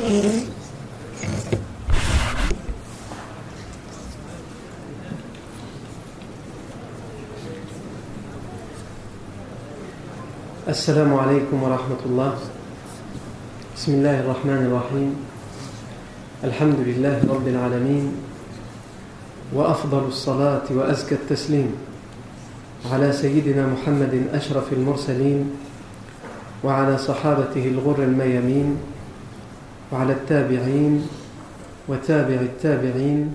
السلام عليكم ورحمة الله. بسم الله الرحمن الرحيم. الحمد لله رب العالمين وأفضل الصلاة وأزكى التسليم على سيدنا محمد أشرف المرسلين وعلى صحابته الغر الميامين وعلى التابعين وتابع التابعين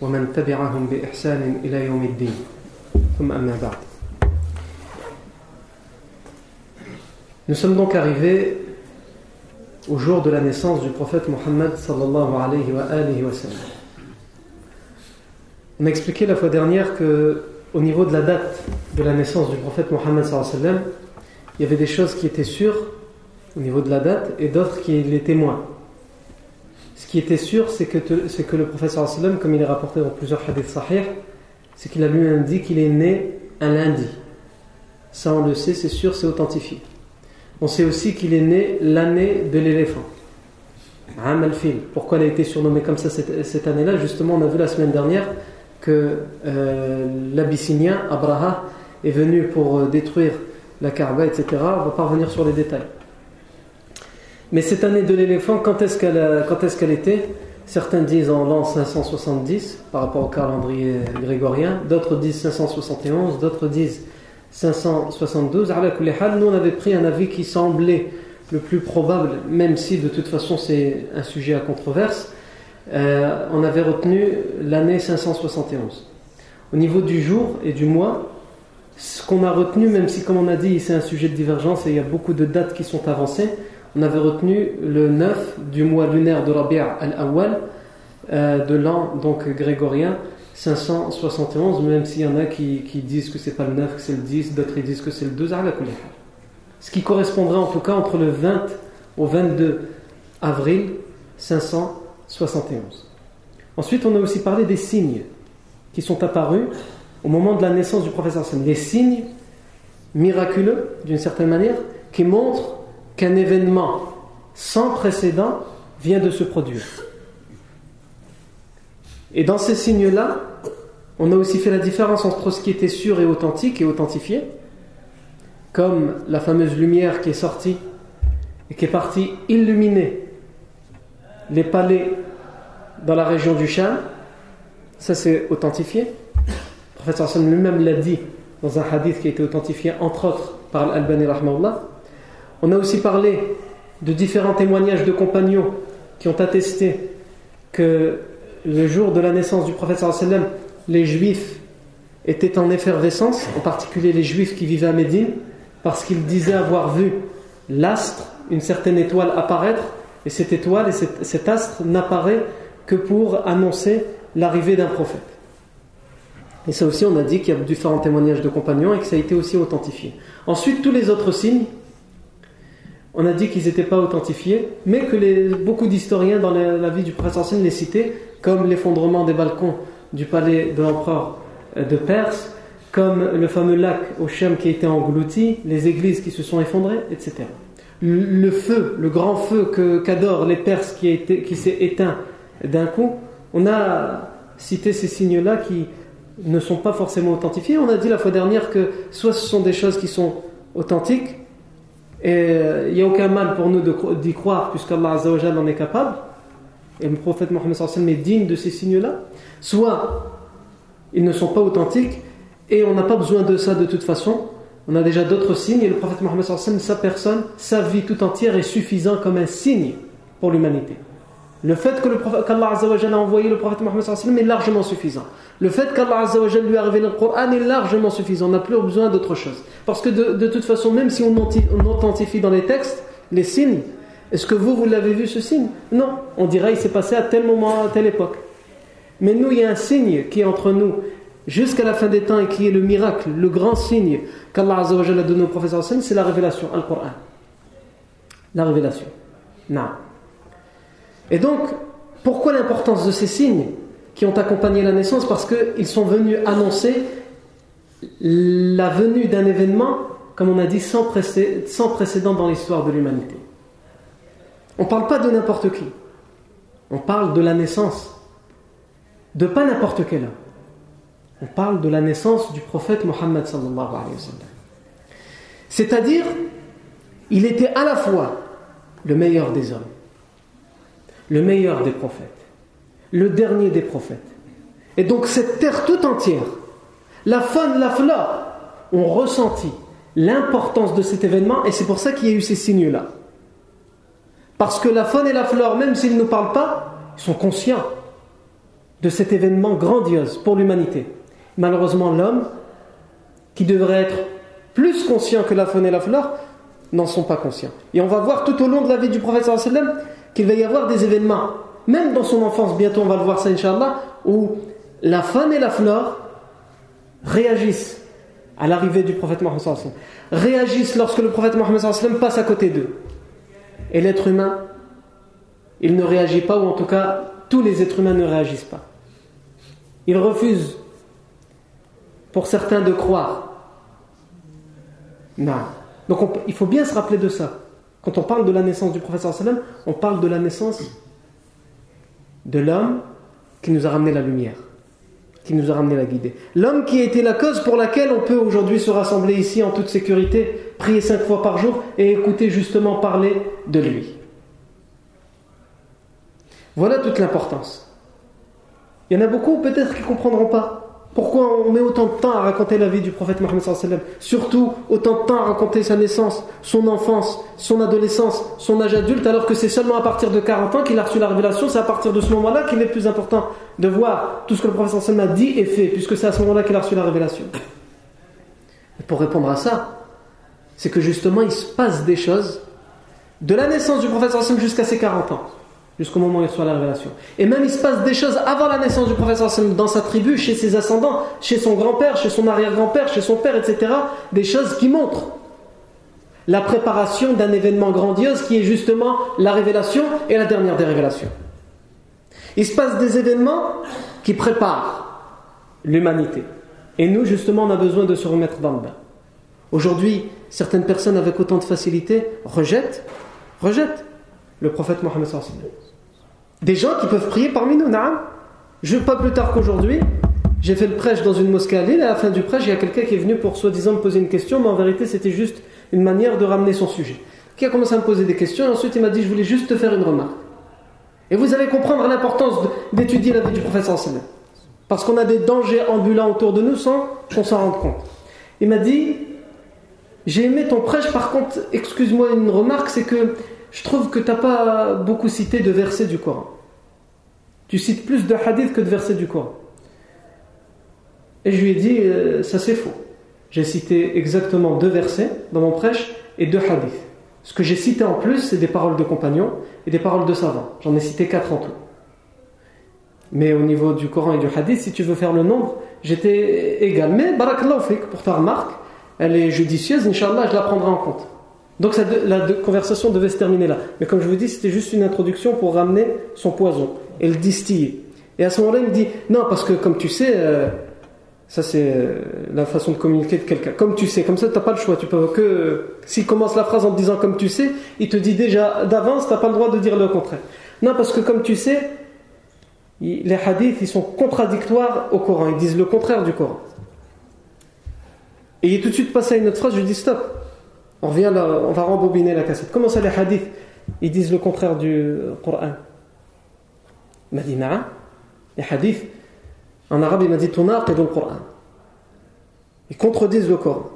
ومن تبعهم بإحسان إلى يوم الدين ثم أما بعد Nous sommes donc arrivés au jour de la naissance du prophète Mohammed sallallahu alayhi wa, alayhi wa sallam. On a expliqué la fois dernière que au niveau de la date de la naissance du prophète Mohammed sallallahu alayhi wa sallam, il y avait des choses qui étaient sûres au niveau de la date et d'autres qui l'étaient moins. Ce qui était sûr, c'est que, le wa sallam, comme il est rapporté dans plusieurs hadiths sahih, c'est qu'il a lui-même dit qu'il est né un lundi. Ça on le sait, c'est sûr, c'est authentifié. On sait aussi qu'il est né l'année de l'éléphant. Pourquoi il a été surnommé comme ça cette, année-là? Justement, on a vu la semaine dernière que euh, l'Abyssinien, Abraha, est venu pour euh, détruire la Kaaba, etc. On ne va pas revenir sur les détails. Mais cette année de l'éléphant, quand est-ce qu'elle quand est qu'elle était? Certains disent en l'an 570 par rapport au calendrier grégorien, d'autres disent 571, d'autres disent 572. Nous, on avait pris un avis qui semblait le plus probable, même si de toute façon c'est un sujet à controverse. Euh, on avait retenu l'année 571. Au niveau du jour et du mois, ce qu'on a retenu, même si comme on a dit c'est un sujet de divergence et il y a beaucoup de dates qui sont avancées, on avait retenu le 9 du mois lunaire de Rabi' al-Awwal euh, de l'an donc grégorien 571, même s'il y en a qui, disent que c'est pas le 9, que c'est le 10, d'autres disent que c'est le 2, ce qui correspondrait en tout cas entre le 20 au 22 avril 571. Ensuite, on a aussi parlé des signes qui sont apparus au moment de la naissance du professeur Hassan. Des signes miraculeux, d'une certaine manière, qui montrent qu'un événement sans précédent vient de se produire. Et dans ces signes-là, on a aussi fait la différence entre ce qui était sûr et authentique et authentifié, comme la fameuse lumière qui est sortie et qui est partie illuminer les palais dans la région du Sham. Ça, c'est authentifié. Le prophète lui-même l'a dit dans un hadith qui a été authentifié, entre autres, par Al-Albani On a aussi parlé de différents témoignages de compagnons qui ont attesté que le jour de la naissance du prophète sallam, les juifs étaient en effervescence, en particulier les juifs qui vivaient à Médine, parce qu'ils disaient avoir vu l'astre, une certaine étoile apparaître, et cette étoile et cet astre n'apparaît que pour annoncer l'arrivée d'un prophète. Et ça aussi, on a dit qu'il y a différents témoignages de compagnons et que ça a été aussi authentifié. Ensuite, tous les autres signes, on a dit qu'ils n'étaient pas authentifiés, mais que beaucoup d'historiens dans la, vie du prophète ancien les citaient comme l'effondrement des balcons du palais de l'empereur euh, de Perse, comme le fameux lac au Shem qui a été englouti, les églises qui se sont effondrées, etc. Le feu, le grand feu qu'adorent les Perses qui, qui s'est éteint d'un coup, on a cité ces signes-là qui ne sont pas forcément authentifiés. On a dit la fois dernière que soit ce sont des choses qui sont authentiques, et euh, il n'y a aucun mal pour nous d'y croire, puisqu'Allah en est capable, et le prophète Mohammed est digne de ces signes-là, soit ils ne sont pas authentiques et on n'a pas besoin de ça de toute façon. On a déjà d'autres signes et le prophète Mohammed sa personne, sa vie tout entière est suffisant comme un signe pour l'humanité. Le fait qu'Allah a envoyé le prophète Mohammed est largement suffisant. Le fait qu'Allah lui a révélé le Coran est largement suffisant. On n'a plus besoin d'autre chose. Parce que de, toute façon, même si on authentifie dans les textes les signes, est-ce que vous, vous l'avez vu ce signe? Non. On dirait il s'est passé à tel moment, à telle époque. Mais nous, il y a un signe qui est entre nous jusqu'à la fin des temps et qui est le miracle, le grand signe qu'Allah a donné au professeur c'est la révélation, le Coran. La révélation. Non. Et donc, pourquoi l'importance de ces signes qui ont accompagné la naissance Parce qu'ils sont venus annoncer la venue d'un événement, comme on a dit, sans précédent dans l'histoire de l'humanité. On ne parle pas de n'importe qui. On parle de la naissance. De pas n'importe quel homme. On parle de la naissance du prophète Mohammed sallam. C'est-à-dire, il était à la fois le meilleur des hommes, le meilleur des prophètes, le dernier des prophètes. Et donc cette terre tout entière, la faune, la flore, ont ressenti l'importance de cet événement et c'est pour ça qu'il y a eu ces signes-là. Parce que la faune et la flore, même s'ils ne parlent pas, sont conscients de cet événement grandiose pour l'humanité. Malheureusement, l'homme, qui devrait être plus conscient que la faune et la flore, n'en sont pas conscients. Et on va voir tout au long de la vie du prophète qu'il va y avoir des événements, même dans son enfance, bientôt on va le voir ça, Inch'Allah, où la faune et la flore réagissent à l'arrivée du prophète Mohammed réagissent lorsque le prophète Mohammed passe à côté d'eux. Et l'être humain, il ne réagit pas, ou en tout cas, tous les êtres humains ne réagissent pas. Ils refusent, pour certains, de croire. Non. Donc il faut bien se rappeler de ça. Quand on parle de la naissance du prophète on parle de la naissance de l'homme qui nous a ramené la lumière qui nous a ramené la guidée. L'homme qui a été la cause pour laquelle on peut aujourd'hui se rassembler ici en toute sécurité, prier cinq fois par jour et écouter justement parler de lui. Voilà toute l'importance. Il y en a beaucoup peut-être qui ne comprendront pas. Pourquoi on met autant de temps à raconter la vie du prophète Mohammed Surtout autant de temps à raconter sa naissance, son enfance, son adolescence, son âge adulte, alors que c'est seulement à partir de 40 ans qu'il a reçu la révélation, c'est à partir de ce moment-là qu'il est plus important de voir tout ce que le prophète a dit et fait, puisque c'est à ce moment-là qu'il a reçu la révélation. Et pour répondre à ça, c'est que justement il se passe des choses de la naissance du prophète jusqu'à ses 40 ans jusqu'au moment où il reçoit la révélation. Et même il se passe des choses avant la naissance du professeur dans sa tribu, chez ses ascendants, chez son grand-père, chez son arrière-grand-père, chez son père, etc. Des choses qui montrent la préparation d'un événement grandiose qui est justement la révélation et la dernière des révélations. Il se passe des événements qui préparent l'humanité. Et nous, justement, on a besoin de se remettre dans le bain. Aujourd'hui, certaines personnes avec autant de facilité rejettent, rejettent le prophète Mohammed des gens qui peuvent prier parmi nous, naam. Je, pas plus tard qu'aujourd'hui, j'ai fait le prêche dans une mosquée à Lille, et à la fin du prêche, il y a quelqu'un qui est venu pour soi-disant me poser une question, mais en vérité, c'était juste une manière de ramener son sujet. Qui a commencé à me poser des questions, et ensuite il m'a dit Je voulais juste te faire une remarque. Et vous allez comprendre l'importance d'étudier la vie du prophète sallam. Parce qu'on a des dangers ambulants autour de nous sans qu'on s'en rende compte. Il m'a dit J'ai aimé ton prêche, par contre, excuse-moi une remarque, c'est que je trouve que tu n'as pas beaucoup cité de versets du Coran. Tu cites plus de hadiths que de versets du Coran. Et je lui ai dit, euh, ça c'est faux. J'ai cité exactement deux versets dans mon prêche et deux hadiths. Ce que j'ai cité en plus, c'est des paroles de compagnons et des paroles de savants. J'en ai cité quatre en tout. Mais au niveau du Coran et du hadith, si tu veux faire le nombre, j'étais égal. Mais barakallahu pour ta remarque, elle est judicieuse, Inch'Allah, je la prendrai en compte. Donc la conversation devait se terminer là. Mais comme je vous dis, c'était juste une introduction pour ramener son poison et le distiller. Et à ce moment-là, il me dit Non, parce que comme tu sais, euh, ça c'est euh, la façon de communiquer de quelqu'un. Comme tu sais, comme ça, tu n'as pas le choix. Tu peux que. S'il commence la phrase en te disant comme tu sais, il te dit déjà d'avance, tu n'as pas le droit de dire le contraire. Non, parce que comme tu sais, les hadiths, ils sont contradictoires au Coran. Ils disent le contraire du Coran. Et il est tout de suite passé à une autre phrase, je lui dis stop. On revient là, on va rembobiner la cassette. Comment ça les hadiths Ils disent le contraire du Coran? Il m'a dit Les hadiths, en arabe, il m'a dit et le Coran. Ils contredisent le Coran.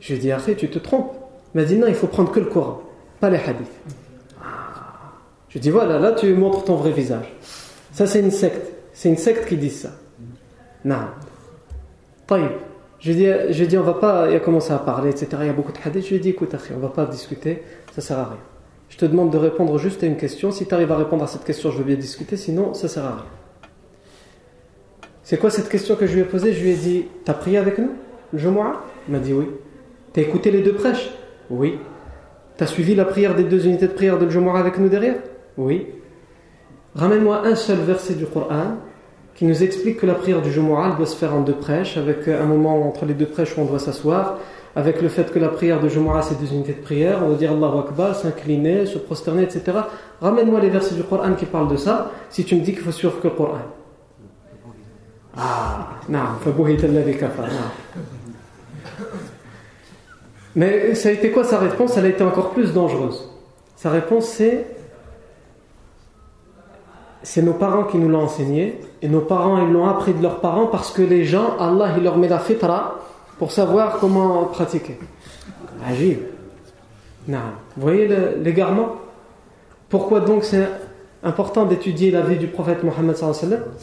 Je lui ai dit, après, tu te trompes. Il m'a dit, non, il faut prendre que le Coran, pas les hadiths. Je lui ai dit, voilà, là, tu montres ton vrai visage. Ça, c'est une secte. C'est une secte qui dit ça. Non. Taïb. Je lui dit, on va pas, il a commencé à parler, etc. Il y a beaucoup de hadiths. Je lui ai dit, écoute, on va pas discuter, ça sert à rien. Je te demande de répondre juste à une question. Si tu arrives à répondre à cette question, je veux bien discuter, sinon, ça sert à rien. C'est quoi cette question que je lui ai posée? Je lui ai dit, t'as prié avec nous le Jumu'ah? Il m'a dit oui. T'as écouté les deux prêches? Oui. T'as suivi la prière des deux unités de prière de Jumu'ah avec nous derrière? Oui. Ramène-moi un seul verset du Coran qui nous explique que la prière du Jumu'ah doit se faire en deux prêches, avec un moment entre les deux prêches où on doit s'asseoir, avec le fait que la prière de Jumu'ah c'est deux unités de prière, on va dire Allahu Akbar, s'incliner, se prosterner, etc. Ramène-moi les versets du Coran qui parlent de ça, si tu me dis qu'il faut suivre que le Coran. Ah, non, Mais ça a été quoi sa réponse? Elle a été encore plus dangereuse. Sa réponse c'est c'est nos parents qui nous l'ont enseigné et nos parents ils l'ont appris de leurs parents parce que les gens, Allah il leur met la fitra pour savoir comment pratiquer. Agir. Vous voyez l'égarement? Pourquoi donc c'est important d'étudier la vie du prophète Mohammed Ça,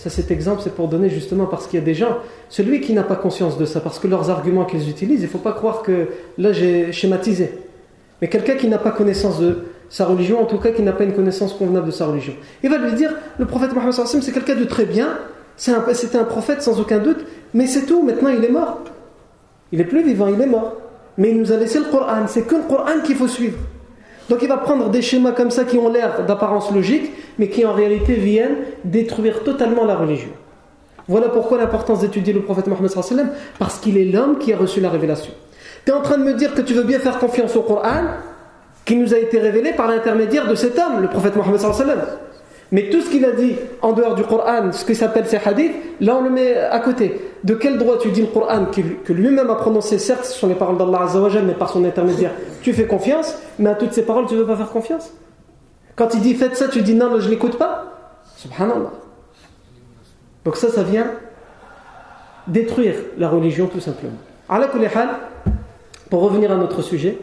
cet exemple, c'est pour donner justement parce qu'il y a des gens, celui qui n'a pas conscience de ça, parce que leurs arguments qu'ils utilisent, il ne faut pas croire que là j'ai schématisé. Mais quelqu'un qui n'a pas connaissance de sa religion, en tout cas qui n'a pas une connaissance convenable de sa religion, il va lui dire le prophète Mohammed c'est quelqu'un de très bien, c'était un prophète sans aucun doute, mais c'est tout, maintenant il est mort. Il est plus vivant, il est mort. Mais il nous a laissé le Coran. C'est que le Coran qu'il faut suivre. Donc il va prendre des schémas comme ça qui ont l'air d'apparence logique, mais qui en réalité viennent détruire totalement la religion. Voilà pourquoi l'importance d'étudier le prophète Mohammed parce qu'il est l'homme qui a reçu la révélation. Tu es en train de me dire que tu veux bien faire confiance au Coran, qui nous a été révélé par l'intermédiaire de cet homme, le prophète Mohammed mais tout ce qu'il a dit en dehors du Coran, ce qui s'appelle ses hadiths, là on le met à côté. De quel droit tu dis le Coran que lui-même a prononcé? Certes, ce sont les paroles d'Allah Azzawajal, mais par son intermédiaire, tu fais confiance, mais à toutes ces paroles, tu ne veux pas faire confiance? Quand il dit faites ça, tu dis non, je ne l'écoute pas Subhanallah. Donc ça, ça vient détruire la religion tout simplement. Pour revenir à notre sujet,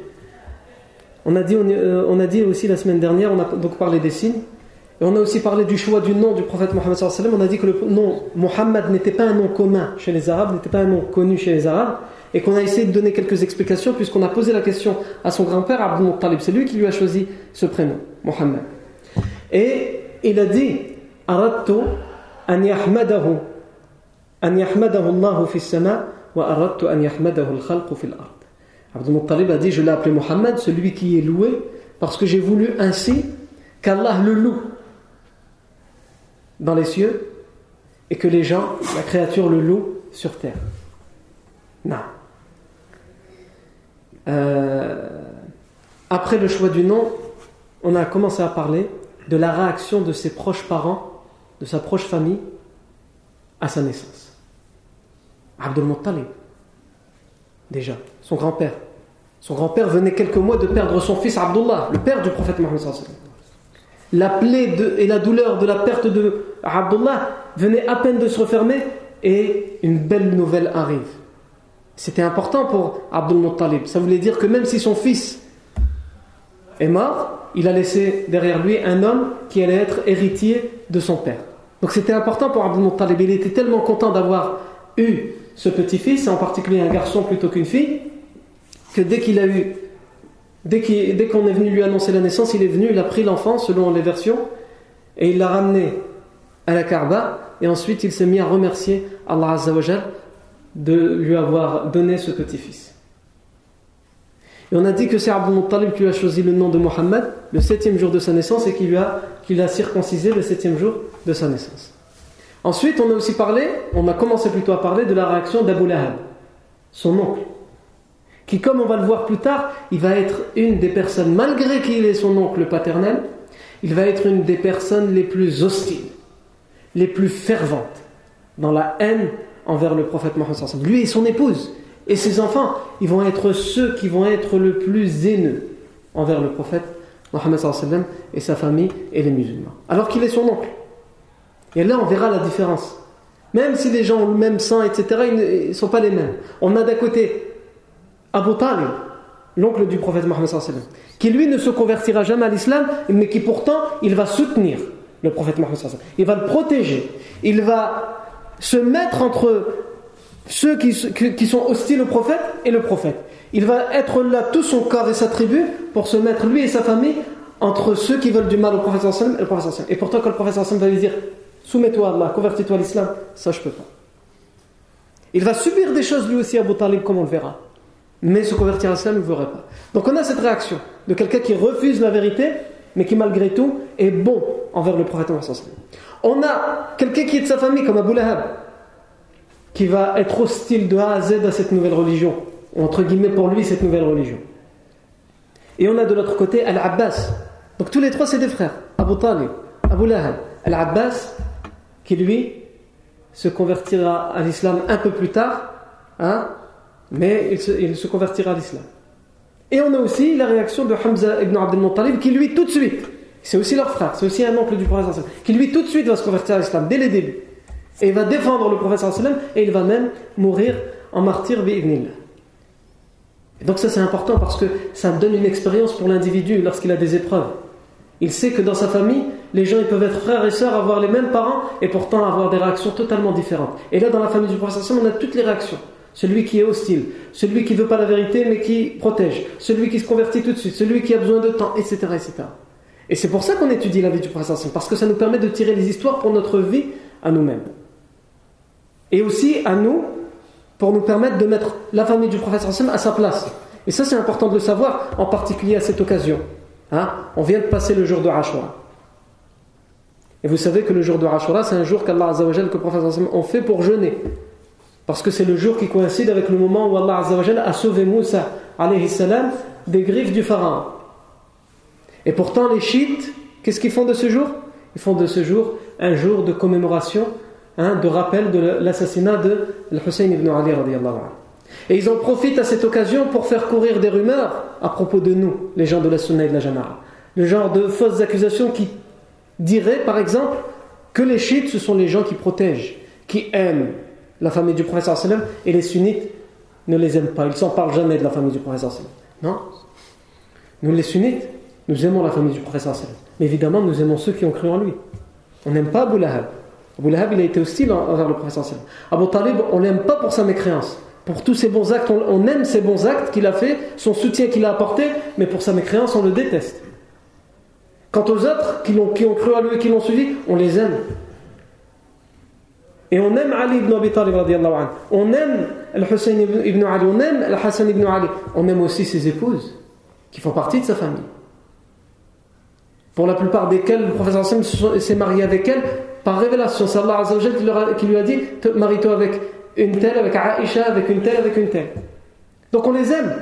on a dit, euh, on a dit aussi la semaine dernière, on a donc parlé des signes. Et on a aussi parlé du choix du nom du prophète Mohammed. On a dit que le nom Mohammed n'était pas un nom commun chez les Arabes, n'était pas un nom connu chez les Arabes, et qu'on a essayé de donner quelques explications puisqu'on a posé la question à son grand-père Abdul Muttalib. C'est lui qui lui a choisi ce prénom, Mohammed. Et il a dit Aradtu an yahmadahu an yahmadahu Allah fi sama wa aradtu an yahmadahu al-khalqu. Abdul Muttalib a dit Je l'ai appelé Mohammed, celui qui est loué, parce que j'ai voulu ainsi qu'Allah le loue dans les cieux et que les gens, la créature, le loue sur terre. Non. Euh, après le choix du nom, on a commencé à parler de la réaction de ses proches parents, de sa proche famille, à sa naissance. Abdul Muttalib, déjà, son grand-père. Son grand-père venait quelques mois de perdre son fils Abdullah, le père du prophète Mohammed la plaie et la douleur de la perte de Abdullah venait à peine de se refermer et une belle nouvelle arrive. C'était important pour Abdul Muttalib. Ça voulait dire que même si son fils est mort, il a laissé derrière lui un homme qui allait être héritier de son père. Donc c'était important pour Abdul Muttalib. Il était tellement content d'avoir eu ce petit-fils, en particulier un garçon plutôt qu'une fille, que dès qu'il a eu Dès qu'on est venu lui annoncer la naissance, il est venu, il a pris l'enfant selon les versions et il l'a ramené à la Kaaba et ensuite il s'est mis à remercier Allah Azzawajal de lui avoir donné ce petit-fils. Et on a dit que c'est Abdul Muttalib qui lui a choisi le nom de Mohammed le septième jour de sa naissance et qui l'a circoncisé le septième jour de sa naissance. Ensuite, on a aussi parlé, on a commencé plutôt à parler de la réaction d'Abu Lahab, son oncle qui, comme on va le voir plus tard, il va être une des personnes, malgré qu'il est son oncle paternel, il va être une des personnes les plus hostiles, les plus ferventes dans la haine envers le prophète Mohammed. Lui et son épouse et ses enfants, ils vont être ceux qui vont être le plus haineux envers le prophète Mohammed et sa famille et les musulmans. Alors qu'il est son oncle. Et là, on verra la différence. Même si les gens ont le même sang, etc., ils ne sont pas les mêmes. On a d'un côté Abu Talib, l'oncle du prophète Mohammed qui lui ne se convertira jamais à l'islam, mais qui pourtant il va soutenir le prophète Mohammed il va le protéger, il va se mettre entre ceux qui, qui sont hostiles au prophète et le prophète. Il va être là tout son corps et sa tribu pour se mettre lui et sa famille entre ceux qui veulent du mal au prophète et le prophète Et pourtant quand le prophète va lui dire soumets-toi à Allah, convertis-toi à l'islam, ça je peux pas. Il va subir des choses lui aussi à Abu Talib comme on le verra mais se convertir à l'islam, il ne voudrait pas. Donc on a cette réaction de quelqu'un qui refuse la vérité, mais qui malgré tout est bon envers le prophète. On a quelqu'un qui est de sa famille, comme Abu Lahab, qui va être hostile de A à Z à cette nouvelle religion, entre guillemets pour lui, cette nouvelle religion. Et on a de l'autre côté Al-Abbas. Donc tous les trois, c'est des frères. Abu Talib, Abu Lahab, Al-Abbas, qui lui se convertira à l'islam un peu plus tard, hein, mais il se, convertira à l'islam. Et on a aussi la réaction de Hamza ibn Abdel Muttalib qui lui tout de suite, c'est aussi leur frère, c'est aussi un oncle du prophète qui lui tout de suite va se convertir à l'islam dès les débuts. Et il va défendre le prophète et il va même mourir en martyr bi'idnillah. Et donc ça c'est important parce que ça donne une expérience pour l'individu lorsqu'il a des épreuves. Il sait que dans sa famille, les gens ils peuvent être frères et sœurs, avoir les mêmes parents et pourtant avoir des réactions totalement différentes. Et là dans la famille du prophète on a toutes les réactions celui qui est hostile, celui qui ne veut pas la vérité mais qui protège, celui qui se convertit tout de suite, celui qui a besoin de temps, etc. etc. Et c'est pour ça qu'on étudie la vie du prophète parce que ça nous permet de tirer les histoires pour notre vie à nous-mêmes. Et aussi à nous, pour nous permettre de mettre la famille du prophète à sa place. Et ça c'est important de le savoir, en particulier à cette occasion. Hein On vient de passer le jour de Ashura. Et vous savez que le jour de Ashura, c'est un jour qu'Allah que le prophète ont fait pour jeûner. Parce que c'est le jour qui coïncide avec le moment où Allah a sauvé Moussa salam, des griffes du pharaon. Et pourtant, les chiites, qu'est-ce qu'ils font de ce jour? Ils font de ce jour un jour de commémoration, hein, de rappel de l'assassinat de Hussein ibn Ali. Et ils en profitent à cette occasion pour faire courir des rumeurs à propos de nous, les gens de la Sunna et de la Jama'a. Le genre de fausses accusations qui diraient, par exemple, que les chiites, ce sont les gens qui protègent, qui aiment, la famille du prophète sallam et les sunnites ne les aiment pas. Ils s'en parlent jamais de la famille du prophète sallam. Non Nous les sunnites, nous aimons la famille du prophète sallam. Mais évidemment, nous aimons ceux qui ont cru en lui. On n'aime pas Abu Lahab. Abu Lahab, il a été hostile envers le prophète sallam. Abu Talib, on l'aime pas pour sa mécréance. Pour tous ses bons actes, on aime ses bons actes qu'il a fait, son soutien qu'il a apporté, mais pour sa mécréance, on le déteste. Quant aux autres qui ont, qui ont cru en lui et qui l'ont suivi, on les aime. Et on aime Ali ibn Abi Talib anhu. On aime Al-Hussein ibn Ali, on aime Al-Hassan ibn Ali. On aime aussi ses épouses, qui font partie de sa famille. Pour la plupart desquelles le professeur Hassan s'est marié avec elle par révélation. C'est Allah qui lui a dit Marie-toi avec une telle, avec Aïcha, avec une telle, avec une telle. Donc on les aime.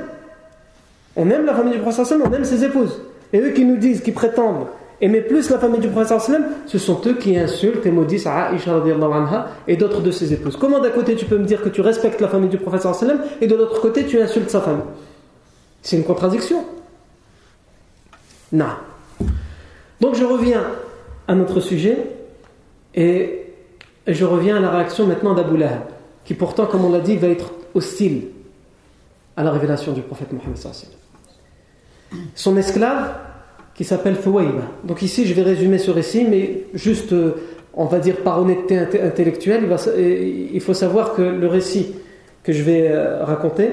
On aime la famille du professeur on aime ses épouses. Et eux qui nous disent, qui prétendent Aimer plus la famille du prophète ce sont eux qui insultent et maudissent Aïcha anha et d'autres de ses épouses. Comment d'un côté tu peux me dire que tu respectes la famille du prophète et de l'autre côté tu insultes sa famille C'est une contradiction. Non. Donc je reviens à notre sujet et je reviens à la réaction maintenant d'Abu Lahab, qui pourtant, comme on l'a dit, va être hostile à la révélation du prophète Mohammed. Son esclave qui s'appelle Fouaïba. Donc ici, je vais résumer ce récit, mais juste, euh, on va dire par honnêteté intellectuelle, il, faut savoir que le récit que je vais euh, raconter,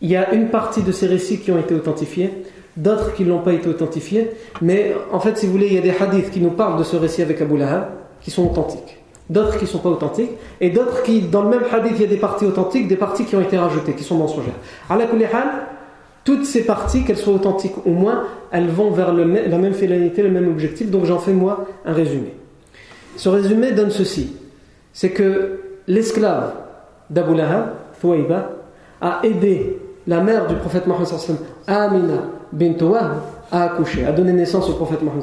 il y a une partie de ces récits qui ont été authentifiés, d'autres qui n'ont pas été authentifiés, mais en fait, si vous voulez, il y a des hadiths qui nous parlent de ce récit avec Abu Lahab, qui sont authentiques. D'autres qui ne sont pas authentiques, et d'autres qui, dans le même hadith, il y a des parties authentiques, des parties qui ont été rajoutées, qui sont mensongères. Allah toutes ces parties, qu'elles soient authentiques ou moins, elles vont vers la même finalité, le même objectif. Donc j'en fais moi un résumé. Ce résumé donne ceci c'est que l'esclave d'Abu Lahab, a aidé la mère du prophète Mohammed Amina bint à accoucher, à donner naissance au prophète Mohammed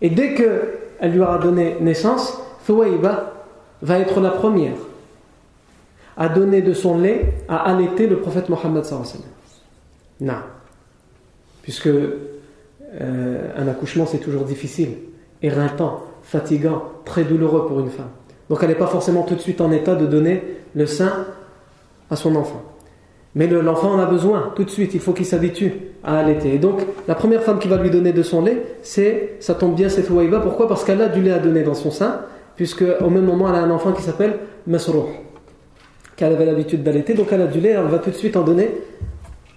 Et dès qu'elle lui aura donné naissance, Thouaïba va être la première à donner de son lait, à allaiter le prophète Mohammed non. Puisque euh, un accouchement, c'est toujours difficile, éreintant, fatigant, très douloureux pour une femme. Donc elle n'est pas forcément tout de suite en état de donner le sein à son enfant. Mais l'enfant en a besoin tout de suite, il faut qu'il s'habitue à allaiter. Et donc la première femme qui va lui donner de son lait, c'est, ça tombe bien, c'est Ouaïba. Pourquoi? Parce qu'elle a du lait à donner dans son sein, puisque au même moment elle a un enfant qui s'appelle Masrouh, qu'elle avait l'habitude d'allaiter, donc elle a du lait, elle va tout de suite en donner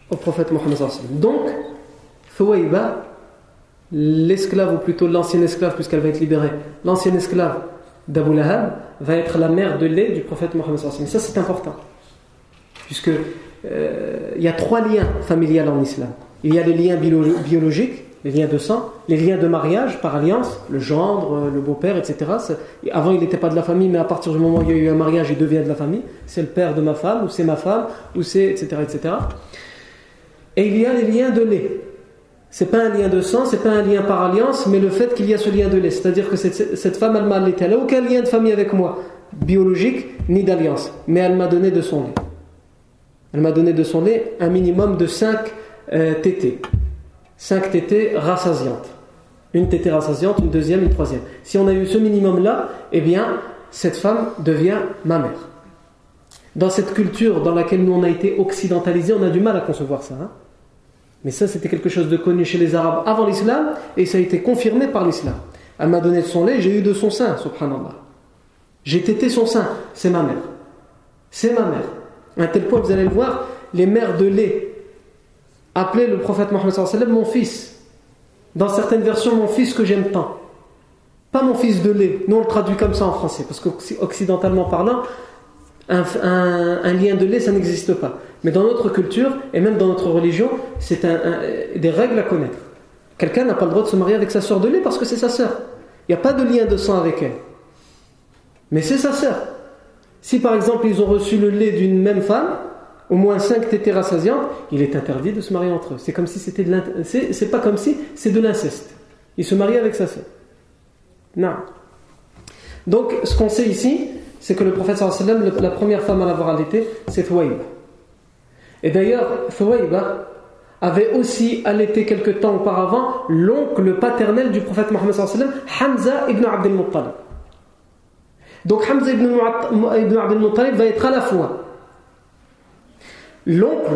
au prophète Mohammed. Donc, Fouaïba, l'esclave, ou plutôt l'ancien esclave, puisqu'elle va être libérée, l'ancien esclave d'Abu Lahab, va être la mère de lait du prophète Mohammed. Ça, c'est important. Puisque euh, il y a trois liens familiaux en islam. Il y a les liens biologiques, les liens de sang, les liens de mariage par alliance, le gendre, euh, le beau-père, etc. Avant, il n'était pas de la famille, mais à partir du moment où il y a eu un mariage, il devient de la famille. C'est le père de ma femme, ou c'est ma femme, ou c'est, etc., etc. Et il y a les liens de lait. C'est pas un lien de sang, c'est pas un lien par alliance, mais le fait qu'il y a ce lien de lait. C'est-à-dire que cette, cette femme, elle m'a allaité. Elle n'a aucun lien de famille avec moi, biologique, ni d'alliance. Mais elle m'a donné de son lait. Elle m'a donné de son lait un minimum de 5 euh, tétés. 5 tétés rassasiantes. Une tétée rassasiante, une deuxième, une troisième. Si on a eu ce minimum-là, eh bien, cette femme devient ma mère. Dans cette culture dans laquelle nous on a été occidentalisés, on a du mal à concevoir ça. Hein. Mais ça, c'était quelque chose de connu chez les Arabes avant l'islam et ça a été confirmé par l'islam. Elle m'a donné de son lait, j'ai eu de son sein, subhanallah. J'ai tété son sein, c'est ma mère. C'est ma mère. À un tel point, vous allez le voir, les mères de lait appelaient le prophète Mohammed mon fils. Dans certaines versions, mon fils que j'aime tant. Pas mon fils de lait. Nous, on le traduit comme ça en français, parce qu'occidentalement parlant, un, lien de lait, ça n'existe pas. Mais dans notre culture, et même dans notre religion, c'est des règles à connaître. Quelqu'un n'a pas le droit de se marier avec sa soeur de lait parce que c'est sa soeur. Il n'y a pas de lien de sang avec elle. Mais c'est sa soeur. Si par exemple ils ont reçu le lait d'une même femme, au moins 5 tétés il est interdit de se marier entre eux. C'est comme si c'était de c'est pas comme si, c'est de l'inceste. Il se marie avec sa sœur. Non. Donc ce qu'on sait ici, c'est que le prophète sallam, la première femme à l'avoir allaité, c'est Thwaïba. Et d'ailleurs, Thwaïba avait aussi allaité quelque temps auparavant l'oncle paternel du prophète Mohammed sallam, Hamza ibn Abdel Muttalib. Donc Hamza ibn, Abdel Muttalib va être à la fois l'oncle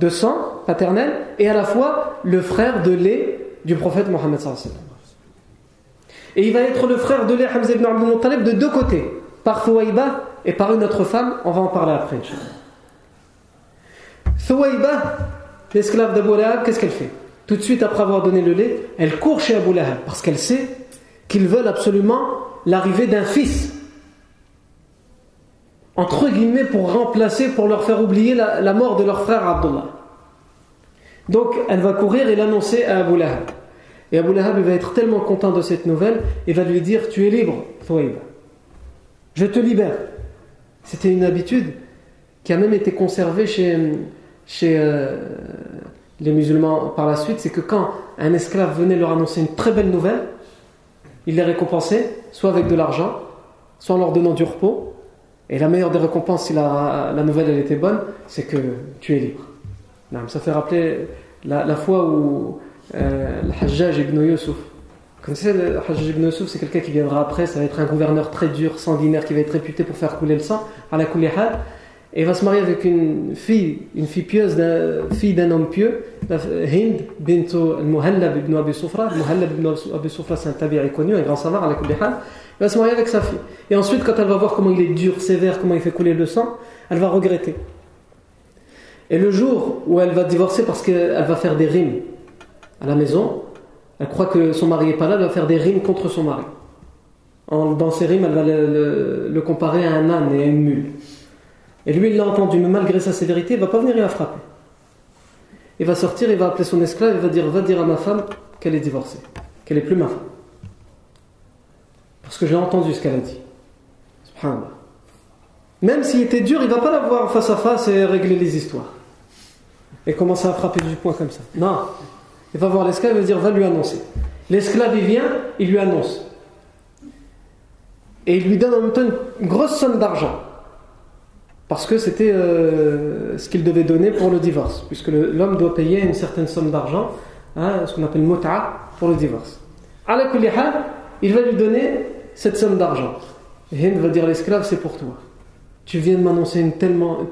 de sang paternel et à la fois le frère de lait du prophète Mohammed Et il va être le frère de lait Hamza ibn Abdel Muttalib de deux côtés, par Thouaïba et par une autre femme, on va en parler après. Thouaïba, l'esclave d'Abu Lahab, qu'est-ce qu'elle fait? Tout de suite après avoir donné le lait, elle court chez Abu Lahab parce qu'elle sait qu'ils veulent absolument l'arrivée d'un fils entre guillemets, pour remplacer, pour leur faire oublier la, mort de leur frère Abdullah. Donc, elle va courir et l'annoncer à Abu Lahab. Et Abu Lahab va être tellement content de cette nouvelle, et va lui dire Tu es libre, Thouaïb. Je te libère. C'était une habitude qui a même été conservée chez, euh, les musulmans par la suite c'est que quand un esclave venait leur annoncer une très belle nouvelle, il les récompensait, soit avec de l'argent, soit en leur donnant du repos, et la meilleure des récompenses, si la, nouvelle elle était bonne, c'est que tu es libre. Ça fait rappeler la, fois où euh, le Hajjaj ibn Yusuf, c'est le Hajjaj ibn c'est quelqu'un qui viendra après, ça va être un gouverneur très dur, sanguinaire, qui va être réputé pour faire couler le sang, à la et il va se marier avec une fille, une fille pieuse, fille d'un homme pieux, Hind bint al-Muhallab ibn Abi Sufra. Muhallab ibn Abi Sufra, c'est un tabi'i connu, un grand savant, à la il va se marier avec sa fille. Et ensuite, quand elle va voir comment il est dur, sévère, comment il fait couler le sang, elle va regretter. Et le jour où elle va divorcer parce qu'elle va faire des rimes à la maison, elle croit que son mari n'est pas là, elle va faire des rimes contre son mari. dans ces rimes, elle va le, comparer à un âne et à une mule. Et lui, il l'a entendu, mais malgré sa sévérité, il ne va pas venir la frapper. Il va sortir, il va appeler son esclave, il va dire Va dire à ma femme qu'elle est divorcée, qu'elle est plus ma femme. Parce que j'ai entendu ce qu'elle a dit. Subhanallah. Même s'il était dur, il ne va pas la voir face à face et régler les histoires. Et commencer à frapper du poing comme ça. Non. Il va voir l'esclave et va dire va lui annoncer. L'esclave, il vient, il lui annonce. Et il lui donne en même temps une grosse somme d'argent. Parce que c'était euh, ce qu'il devait donner pour le divorce. Puisque l'homme doit payer une certaine somme d'argent, hein, ce qu'on appelle mota, pour le divorce. À la il va lui donner cette somme d'argent. Hind va dire l'esclave, c'est pour toi. Tu viens de m'annoncer une,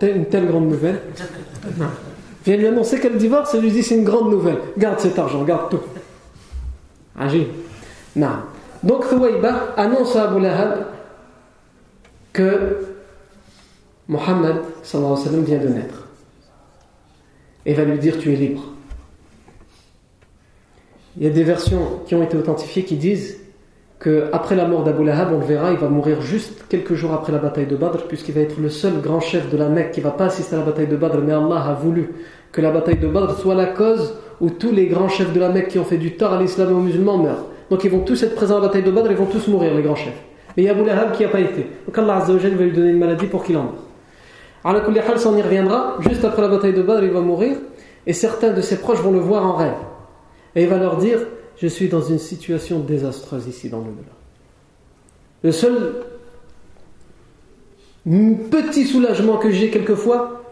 une telle grande nouvelle. Viens lui annoncer qu'elle divorce et lui dit c'est une grande nouvelle. Garde cet argent, garde tout. Non. Donc Thuwayba annonce à Abu Lahab que Mohammed vient de naître. Et va lui dire tu es libre. Il y a des versions qui ont été authentifiées qui disent qu'après la mort d'Abu Lahab, on le verra, il va mourir juste quelques jours après la bataille de Badr, puisqu'il va être le seul grand chef de la Mecque qui va pas assister à la bataille de Badr, mais Allah a voulu que la bataille de Badr soit la cause où tous les grands chefs de la Mecque qui ont fait du tort à l'islam et aux musulmans meurent. Donc ils vont tous être présents à la bataille de Badr, ils vont tous mourir, les grands chefs. Mais il y a Abu Lahab qui n'a pas été. Donc Allah Azza va lui donner une maladie pour qu'il en meure. Ça on y reviendra. Juste après la bataille de Badr, il va mourir. Et certains de ses proches vont le voir en rêve. Et il va leur dire Je suis dans une situation désastreuse ici dans le delà Le seul petit soulagement que j'ai quelquefois,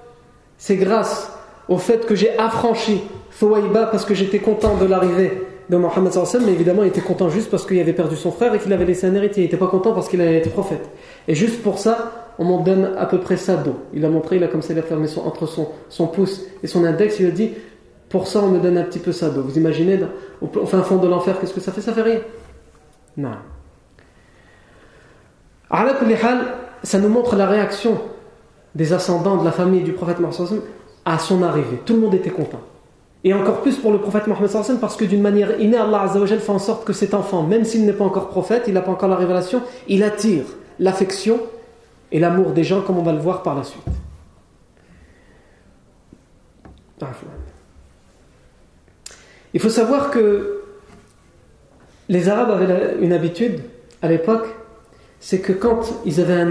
c'est grâce au fait que j'ai affranchi Thouaïba parce que j'étais content de l'arrivée de Mohammed mais évidemment il était content juste parce qu'il avait perdu son frère et qu'il avait laissé un héritier. Il n'était pas content parce qu'il allait être prophète. Et juste pour ça, on m'en donne à peu près ça d'eau. Il a montré, il a comme ça, il a fermé son, entre son, son pouce et son index, il a dit pour ça on me donne un petit peu ça d'eau. Vous imaginez, au, fin fond de l'enfer, qu'est-ce que ça fait? Ça fait rien. Non. ça nous montre la réaction des ascendants de la famille du prophète Mohammed à son arrivée. Tout le monde était content. Et encore plus pour le prophète Mohammed parce que d'une manière innée, Allah fait en sorte que cet enfant, même s'il n'est pas encore prophète, il n'a pas encore la révélation, il attire l'affection et l'amour des gens comme on va le voir par la suite. Il faut savoir que les Arabes avaient une habitude à l'époque, c'est que quand ils avaient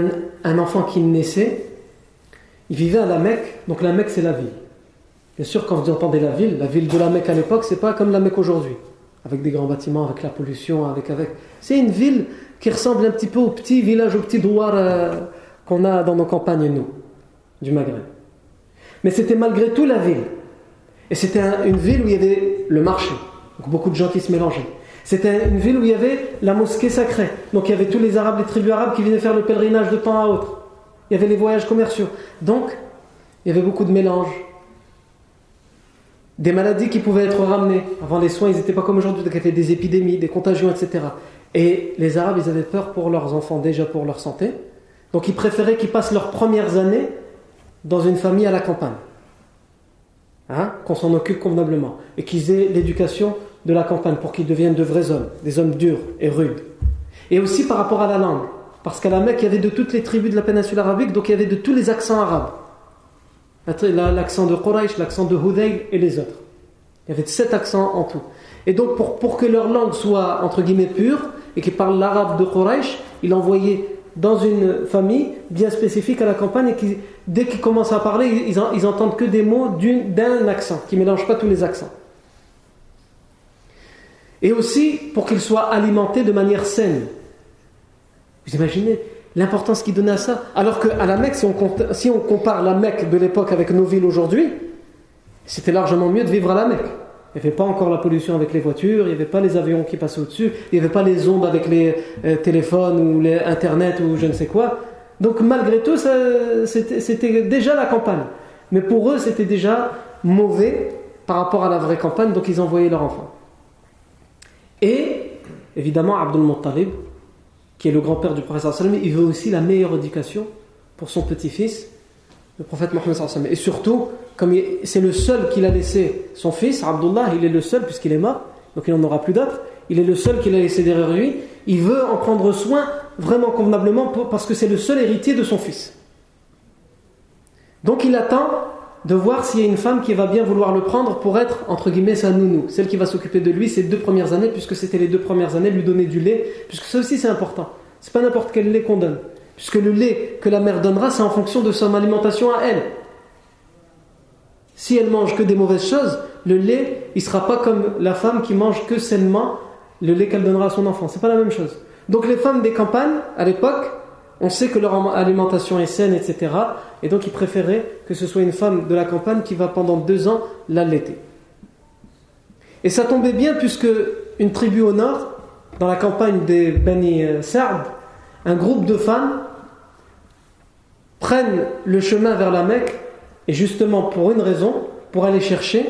un, enfant qui naissait, ils vivaient à la Mecque, donc la Mecque c'est la ville. Bien sûr, quand vous entendez la ville, la ville de la Mecque à l'époque, c'est pas comme la Mecque aujourd'hui, avec des grands bâtiments, avec la pollution, avec avec. C'est une ville qui ressemble un petit peu au petit village, au petit douar euh, qu'on a dans nos campagnes nous, du Maghreb. Mais c'était malgré tout la ville. Et c'était une ville où il y avait le marché, donc beaucoup de gens qui se mélangeaient. C'était une ville où il y avait la mosquée sacrée. Donc il y avait tous les Arabes, les tribus arabes qui venaient faire le pèlerinage de temps à autre. Il y avait les voyages commerciaux. Donc, il y avait beaucoup de mélanges, des maladies qui pouvaient être ramenées. Avant les soins, ils n'étaient pas comme aujourd'hui, il y avait des épidémies, des contagions, etc. Et les Arabes, ils avaient peur pour leurs enfants, déjà pour leur santé. Donc ils préféraient qu'ils passent leurs premières années dans une famille à la campagne. Hein, qu'on s'en occupe convenablement. Et qu'ils aient l'éducation de la campagne pour qu'ils deviennent de vrais hommes, des hommes durs et rudes. Et aussi par rapport à la langue. Parce qu'à la Mecque, il y avait de toutes les tribus de la péninsule arabique, donc il y avait de tous les accents arabes l'accent de Quraysh, l'accent de Hudayl et les autres. Il y avait sept accents en tout. Et donc, pour, que leur langue soit entre guillemets pure et qu'ils parlent l'arabe de Quraysh, il envoyait dans une famille bien spécifique à la campagne et qui, dès qu'ils commencent à parler, ils, ils entendent que des mots d'un accent, qui ne mélangent pas tous les accents. Et aussi pour qu'ils soient alimentés de manière saine. Vous imaginez l'importance qu'il donnait à ça. Alors qu'à la Mecque, si on compare la Mecque de l'époque avec nos villes aujourd'hui, c'était largement mieux de vivre à la Mecque. Il n'y avait pas encore la pollution avec les voitures, il n'y avait pas les avions qui passaient au-dessus, il n'y avait pas les ondes avec les euh, téléphones ou les Internet ou je ne sais quoi. Donc malgré tout, c'était déjà la campagne. Mais pour eux, c'était déjà mauvais par rapport à la vraie campagne, donc ils envoyaient leurs enfants. Et évidemment, Abdul Muttalib, qui est le grand-père du prophète il veut aussi la meilleure éducation pour son petit-fils, le prophète Mohammed Et surtout, comme c'est le seul qu'il a laissé son fils, Abdullah, il est le seul puisqu'il est mort, donc il n'en aura plus d'autres, il est le seul qu'il a laissé derrière lui, il veut en prendre soin vraiment convenablement parce que c'est le seul héritier de son fils. Donc il attend de voir s'il y a une femme qui va bien vouloir le prendre pour être, entre guillemets, sa nounou, celle qui va s'occuper de lui ces deux premières années, puisque c'était les deux premières années, lui donner du lait, puisque ça aussi c'est important. C'est pas n'importe quel lait qu'on donne, puisque le lait que la mère donnera, c'est en fonction de son alimentation à elle. Si elle mange que des mauvaises choses, le lait, il sera pas comme la femme qui mange que sainement le lait qu'elle donnera à son enfant. C'est pas la même chose. Donc les femmes des campagnes, à l'époque, on sait que leur alimentation est saine, etc. Et donc ils préféraient que ce soit une femme de la campagne qui va pendant deux ans l'allaiter. Et ça tombait bien puisque une tribu au nord, dans la campagne des Beni Sard, un groupe de femmes prennent le chemin vers la Mecque et justement pour une raison, pour aller chercher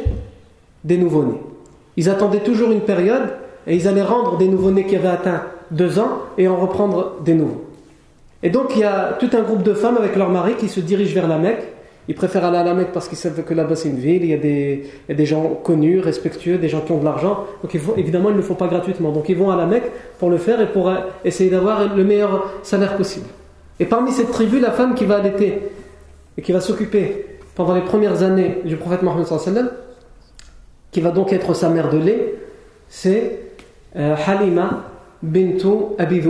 des nouveau-nés. Ils attendaient toujours une période et ils allaient rendre des nouveau-nés qui avaient atteint deux ans et en reprendre des nouveaux. Et donc il y a tout un groupe de femmes avec leur mari qui se dirigent vers la Mecque. Ils préfèrent aller à la Mecque parce qu'ils savent que là-bas c'est une ville, il y, a des, gens connus, respectueux, des gens qui ont de l'argent. Donc évidemment ils ne le font pas gratuitement. Donc ils vont à la Mecque pour le faire et pour euh, essayer d'avoir le meilleur salaire possible. Et parmi cette tribu, la femme qui va allaiter et qui va s'occuper pendant les premières années du prophète Mohammed qui va donc être sa mère de lait, c'est euh, Halima bintu Abi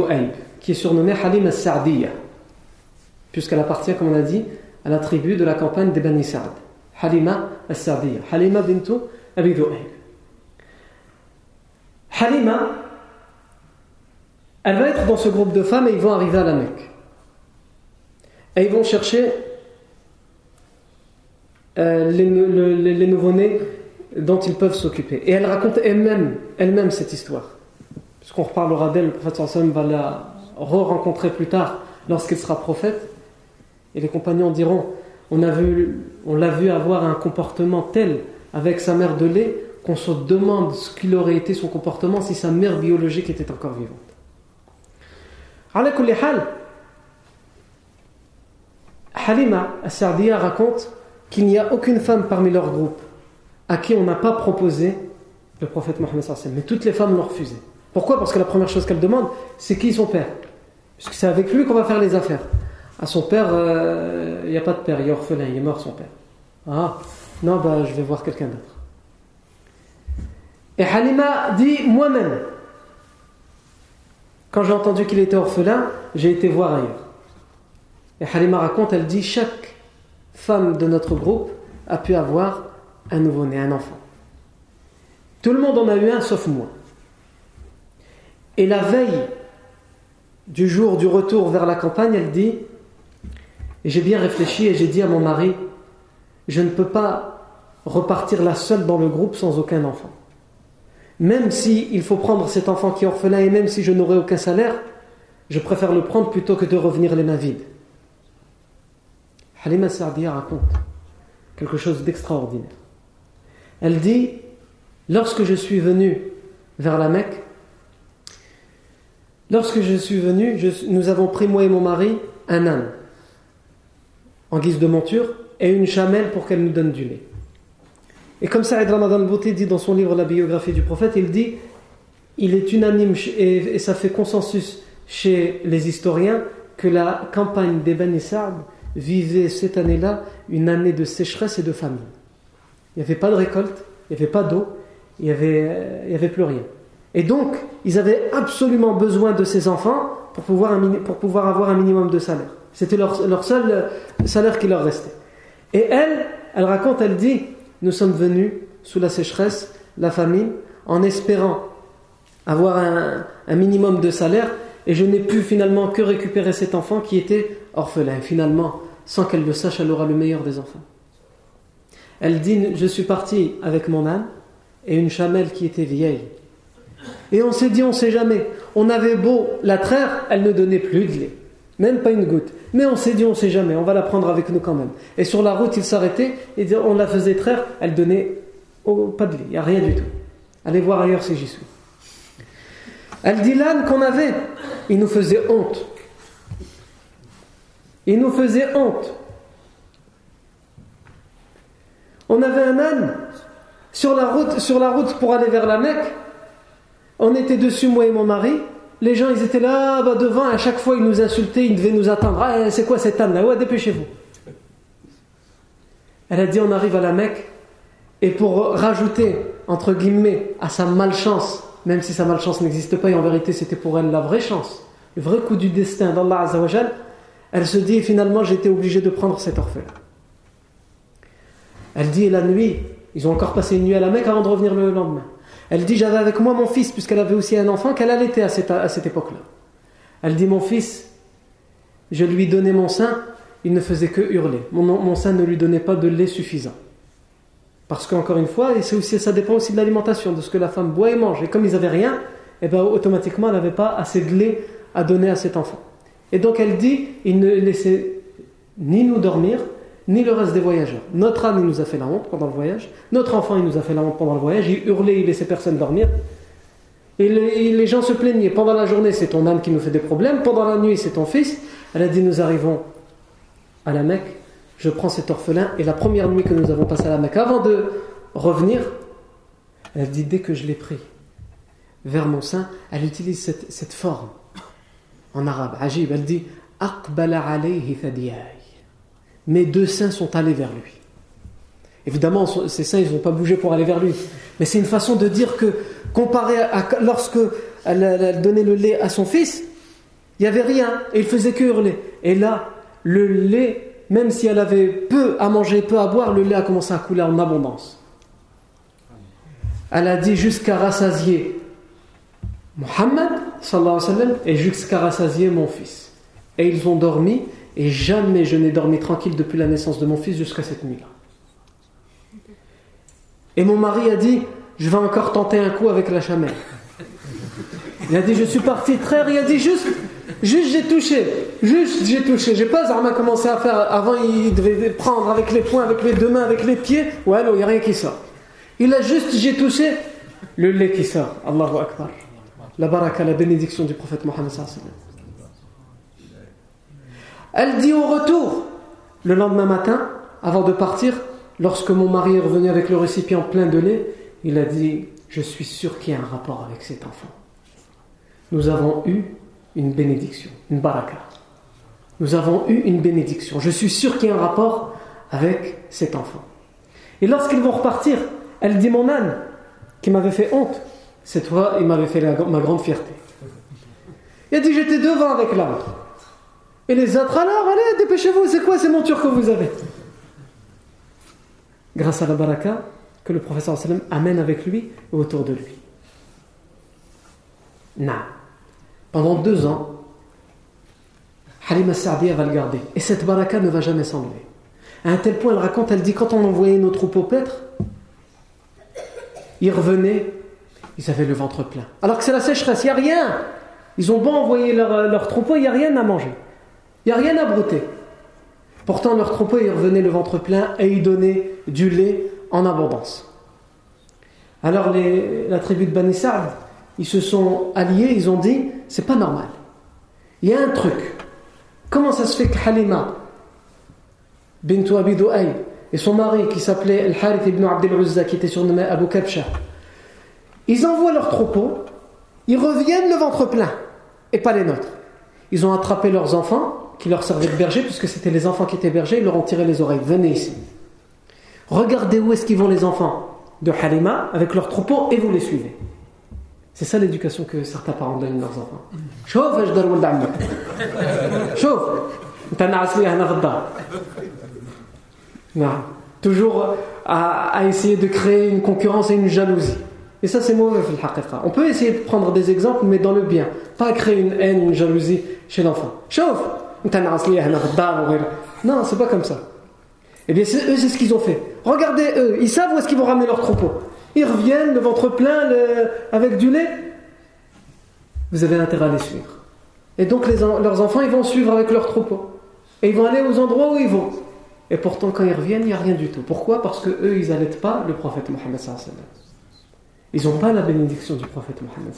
qui est surnommée Halima Sa'diya, puisqu'elle appartient, comme on a dit, à la tribu de la campagne des Bani Sa'd. Halima al-Sa'diya. Halima bintu Abi Halima, elle va être dans ce groupe de femmes et ils vont arriver à la Mecque. Et ils vont chercher euh, les, nouveau-nés dont ils peuvent s'occuper. Et elle raconte elle-même elle cette histoire. Puisqu'on reparlera d'elle, le prophète sallam va la re-rencontrer plus tard lorsqu'il sera prophète. Et les compagnons diront on l'a vu avoir un comportement tel avec sa mère de lait qu'on se demande ce qu'il aurait été son comportement si sa mère biologique était encore vivante. Halima Sardiya raconte qu'il n'y a aucune femme parmi leur groupe à qui on n'a pas proposé le prophète Mohammed mais toutes les femmes l'ont refusé. Pourquoi? Parce que la première chose qu'elle demande, c'est qui son père? Puisque c'est avec lui qu'on va faire les affaires. À son père, euh, il n'y a pas de père, il est orphelin, il est mort son père. Ah, non, bah, je vais voir quelqu'un d'autre. Et Halima dit moi-même, quand j'ai entendu qu'il était orphelin, j'ai été voir ailleurs. Et Halima raconte, elle dit chaque femme de notre groupe a pu avoir un nouveau-né, un enfant. Tout le monde en a eu un sauf moi. Et la veille du jour du retour vers la campagne, elle dit, j'ai bien réfléchi et j'ai dit à mon mari, je ne peux pas repartir là seule dans le groupe sans aucun enfant. Même si il faut prendre cet enfant qui est orphelin et même si je n'aurai aucun salaire, je préfère le prendre plutôt que de revenir les mains vides. Halima Sardia raconte quelque chose d'extraordinaire. Elle dit Lorsque je suis venu vers la Mecque, lorsque je suis venu, nous avons pris, moi et mon mari, un âne en guise de monture et une chamelle pour qu'elle nous donne du lait. Et comme ça, Ramadan Bouté dit dans son livre La biographie du prophète, il dit il est unanime et, ça fait consensus chez les historiens que la campagne des Bani vivait cette année-là une année de sécheresse et de famine. Il n'y avait pas de récolte, il n'y avait pas d'eau, il n'y avait, il avait plus rien. Et donc, ils avaient absolument besoin de ces enfants pour pouvoir, pour pouvoir avoir un minimum de salaire. C'était leur, leur, seul salaire qui leur restait. Et elle, elle raconte, elle dit, nous sommes venus sous la sécheresse, la famine, en espérant avoir un, un minimum de salaire, et je n'ai pu finalement que récupérer cet enfant qui était orphelin. Finalement, sans qu'elle le sache, elle aura le meilleur des enfants. Elle dit Je suis parti avec mon âne et une chamelle qui était vieille. Et on s'est dit On sait jamais. On avait beau la traire, elle ne donnait plus de lait, même pas une goutte. Mais on s'est dit On sait jamais, on va la prendre avec nous quand même. Et sur la route, il s'arrêtait et on la faisait traire, elle donnait pas de lait, il n'y a rien du tout. Allez voir ailleurs si j'y suis. Elle dit L'âne qu'on avait, il nous faisait honte. Il nous faisait honte. On avait un âne sur la route, sur la route pour aller vers la Mecque. On était dessus, moi et mon mari. Les gens, ils étaient là, bas devant. À chaque fois, ils nous insultaient, ils devaient nous attendre. Ah, c'est quoi cet âne là Ouais, dépêchez-vous. Elle a dit on arrive à la Mecque. Et pour rajouter, entre guillemets, à sa malchance, même si sa malchance n'existe pas, et en vérité c'était pour elle la vraie chance, le vrai coup du destin d'Allah Azzawajal, elle se dit finalement j'étais obligé de prendre cet orphelin. Elle dit la nuit, ils ont encore passé une nuit à la Mecque avant de revenir le lendemain. Elle dit j'avais avec moi mon fils, puisqu'elle avait aussi un enfant qu'elle allaitait à cette, à cette époque-là. Elle dit mon fils, je lui donnais mon sein, il ne faisait que hurler. Mon, mon sein ne lui donnait pas de lait suffisant. Parce qu'encore une fois, et aussi, ça dépend aussi de l'alimentation, de ce que la femme boit et mange. Et comme ils n'avaient rien, et eh ben, automatiquement, elle n'avait pas assez de lait à donner à cet enfant. Et donc elle dit, il ne laissait ni nous dormir, ni le reste des voyageurs. Notre il nous a fait la honte pendant le voyage. Notre enfant, il nous a fait la honte pendant le voyage. Il hurlait, il laissait personne dormir. Et les, gens se plaignaient. Pendant la journée, c'est ton âme qui nous fait des problèmes. Pendant la nuit, c'est ton fils. Elle a dit, nous arrivons à la Mecque. Je prends cet orphelin. Et la première nuit que nous avons passée à la Mecque, avant de revenir, elle dit, dès que je l'ai pris vers mon sein, elle utilise cette forme en arabe. Ajib, elle dit, mes deux seins sont allés vers lui. Évidemment, ses seins, ils n'ont pas bougé pour aller vers lui. Mais c'est une façon de dire que, comparé à lorsque elle, donnait le lait à son fils, il n'y avait rien, et il faisait que hurler. Et là, le lait, même si elle avait peu à manger, peu à boire, le lait a commencé à couler en abondance. Elle a dit jusqu'à rassasier Muhammad, et jusqu'à rassasier mon fils. Et ils ont dormi, et jamais je n'ai dormi tranquille depuis la naissance de mon fils jusqu'à cette nuit-là. Et mon mari a dit, je vais encore tenter un coup avec la chamelle. Il a dit, je suis parti traire, il a dit juste, juste j'ai touché, juste j'ai touché. J'ai pas Zarma commencé à faire, avant il devait prendre avec les poings, avec les deux mains, avec les pieds. Ouais, il n'y a rien qui sort. Il a juste, j'ai touché le lait qui sort. Allahu Akbar. La baraka, la bénédiction du prophète Mohammed Elle dit au retour, le lendemain matin, avant de partir, lorsque mon mari est revenu avec le récipient plein de lait, il a dit Je suis sûr qu'il y a un rapport avec cet enfant. Nous avons eu une bénédiction, une baraka. Nous avons eu une bénédiction. Je suis sûr qu'il y a un rapport avec cet enfant. Et lorsqu'ils vont repartir, elle dit Mon âne, qui m'avait fait honte, cette fois, il m'avait fait ma grande fierté. Il a dit J'étais devant avec l'âne. Et les autres, alors, allez, dépêchez-vous, c'est quoi ces montures que vous avez? Grâce à la baraka que le professeur sallam amène avec lui et autour de lui. Non. Pendant deux ans, Halima Sa'diya va le garder. Et cette baraka ne va jamais s'enlever. À un tel point, elle raconte, elle dit, quand on envoyait nos troupeaux paître, ils revenaient, ils avaient le ventre plein. Alors que c'est la sécheresse, il n'y a rien. Ils ont beau envoyer leur, leur troupeau, il n'y a rien à manger. Il n'y a rien à brouter. Pourtant, leur troupeau, ils revenaient le ventre plein et ils donnaient du lait en abondance. Alors, la tribu de Bani ils se sont alliés, ils ont dit c'est pas normal. Il y a un truc. Comment ça se fait que Halima, bintou Abi et son mari qui s'appelait Al-Harith ibn Abdel Uzza, qui était surnommé Abu Kabsha, ils envoient leur troupeau, ils reviennent le ventre plein, et pas les nôtres. Ils ont attrapé leurs enfants, qui leur servaient de berger, puisque c'était les enfants qui étaient bergers, ils leur ont tiré les oreilles. Venez ici. Regardez où est-ce qu'ils vont les enfants de Halima avec leur troupeau et vous les suivez. C'est ça l'éducation que certains parents donnent à leurs enfants. Chauffe, je donne Chauffe. Toujours à, essayer de créer une concurrence et une jalousie. Et ça, c'est mauvais, On peut essayer de prendre des exemples, mais dans le bien. Pas créer une haine, une jalousie chez l'enfant. Chauffe. Non, c'est pas comme ça. Eh bien, eux, c'est ce qu'ils ont fait. Regardez, eux, ils savent où est-ce qu'ils vont ramener leur troupeau. Ils reviennent, le ventre plein, avec du lait. Vous avez intérêt à les suivre. Et donc, leurs enfants, ils vont suivre avec leur troupeau. Et ils vont aller aux endroits où ils vont. Et pourtant, quand ils reviennent, il n'y a rien du tout. Pourquoi? Parce que eux, ils n'allaitent pas le prophète Mohammed. Ils n'ont pas la bénédiction du prophète Mohammed.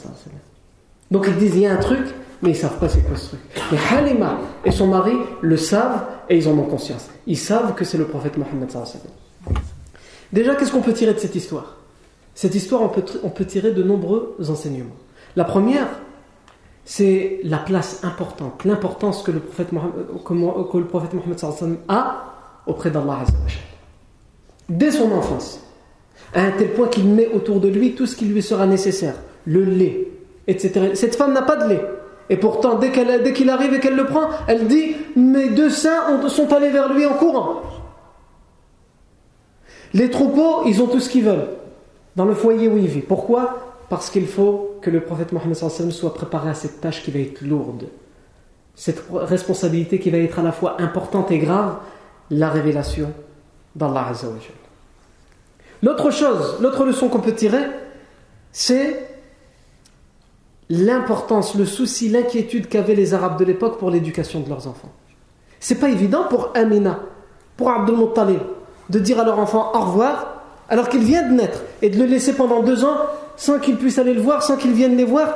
Donc ils disent il y a un truc, mais ils ne savent pas c'est quoi ce truc. Mais Halima et son mari le savent et ils en ont conscience. Ils savent que c'est le prophète Mohammed. Déjà, qu'est-ce qu'on peut tirer de cette histoire? Cette histoire, on peut, on peut tirer de nombreux enseignements. La première, c'est la place importante, l'importance que le prophète Mohammed, que le prophète Mohammed a auprès d'Allah Dès son enfance, à un tel point qu'il met autour de lui tout ce qui lui sera nécessaire, le lait, etc. Cette femme n'a pas de lait. Et pourtant, dès qu'il arrive et qu'elle le prend, elle dit Mes deux seins sont allés vers lui en courant. Les troupeaux, ils ont tout ce qu'ils veulent dans le foyer où il vit. Pourquoi? Parce qu'il faut que le prophète Mohammed soit préparé à cette tâche qui va être lourde. Cette responsabilité qui va être à la fois importante et grave, la révélation d'Allah L'autre chose, l'autre leçon qu'on peut tirer, c'est l'importance, le souci, l'inquiétude qu'avaient les Arabes de l'époque pour l'éducation de leurs enfants. C'est pas évident pour Amina, pour Abdul de dire à leur enfant au revoir alors qu'il vient de naître et de le laisser pendant deux ans sans qu'il puisse aller le voir, sans qu'il vienne les voir.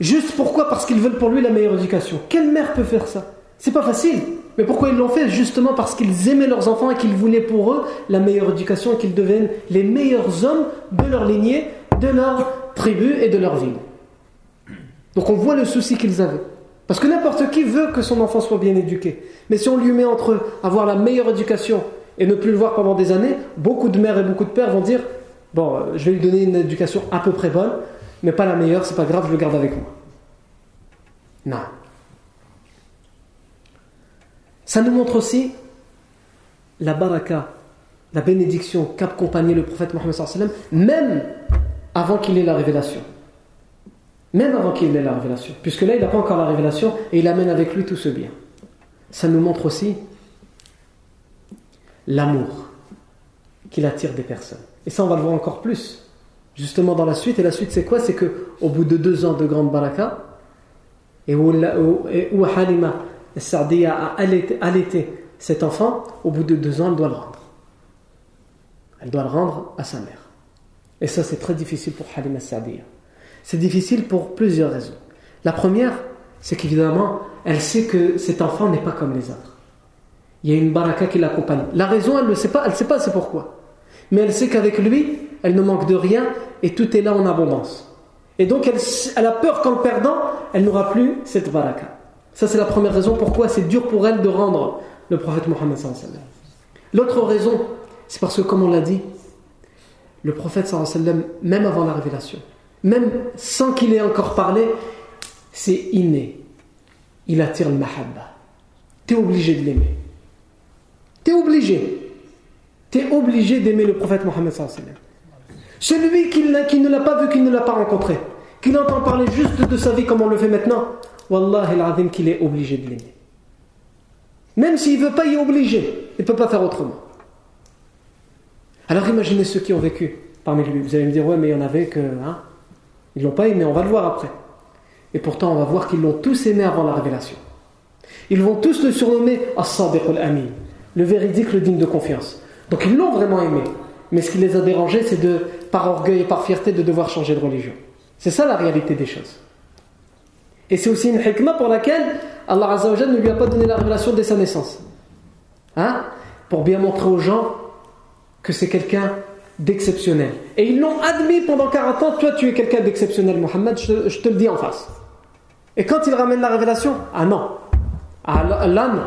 Juste pourquoi? Parce qu'ils veulent pour lui la meilleure éducation. Quelle mère peut faire ça? C'est pas facile. Mais pourquoi ils l'ont fait Justement parce qu'ils aimaient leurs enfants et qu'ils voulaient pour eux la meilleure éducation et qu'ils deviennent les meilleurs hommes de leur lignée, de leur tribu et de leur ville. Donc on voit le souci qu'ils avaient. Parce que n'importe qui veut que son enfant soit bien éduqué. Mais si on lui met entre avoir la meilleure éducation et ne plus le voir pendant des années, beaucoup de mères et beaucoup de pères vont dire Bon, euh, je vais lui donner une éducation à peu près bonne, mais pas la meilleure, c'est pas grave, je le garde avec moi. Non. Ça nous montre aussi la baraka, la bénédiction qu'accompagnait le prophète Mohammed même avant qu'il ait la révélation. Même avant qu'il ait la révélation. Puisque là, il n'a pas encore la révélation et il amène avec lui tout ce bien. Ça nous montre aussi l'amour qu'il attire des personnes. Et ça, on va le voir encore plus. Justement dans la suite. Et la suite, c'est quoi? C'est qu'au bout de deux ans de grande baraka, et où, où Halima Sardiya a allaité cet enfant, au bout de deux ans, elle doit le rendre. Elle doit le rendre à sa mère. Et ça, c'est très difficile pour Halima Sardiya. C'est difficile pour plusieurs raisons. La première, c'est qu'évidemment, elle sait que cet enfant n'est pas comme les autres. Il y a une baraka qui l'accompagne. La raison, elle ne sait pas, elle sait pas c'est pourquoi. Mais elle sait qu'avec lui, elle ne manque de rien et tout est là en abondance. Et donc, elle, a peur qu'en perdant, elle n'aura plus cette baraka. Ça, c'est la première raison pourquoi c'est dur pour elle de rendre le prophète Mohammed. L'autre raison, c'est parce que, comme on l'a dit, le prophète, même avant la révélation, même sans qu'il ait encore parlé, c'est inné. Il attire le mahabba. Tu es obligé de l'aimer. Tu es obligé. Tu es obligé d'aimer le prophète Mohammed. Celui qui, qui ne l'a pas vu, qui ne l'a pas rencontré, qui entend parler juste de sa vie comme on le fait maintenant, Wallah il qu'il est obligé de l'aimer. Même s'il ne veut pas, est obligé. Il ne peut pas faire autrement. Alors imaginez ceux qui ont vécu parmi lui. Vous allez me dire, ouais, mais il y en avait que. Hein, ils ne l'ont pas aimé, on va le voir après. Et pourtant, on va voir qu'ils l'ont tous aimé avant la révélation. Ils vont tous le surnommer As-Sadiq al-Amin, le véridique, le digne de confiance. Donc ils l'ont vraiment aimé. Mais ce qui les a dérangés, c'est de, par orgueil et par fierté, de devoir changer de religion. C'est ça la réalité des choses. Et c'est aussi une hikmah pour laquelle Allah Azzawajal ne lui a pas donné la révélation dès sa naissance. Hein? Pour bien montrer aux gens que c'est quelqu'un d'exceptionnel. Et ils l'ont admis pendant 40 ans, toi tu es quelqu'un d'exceptionnel, Mohammed, je, te le dis en face. Et quand il ramène la révélation, ah non, ah là non.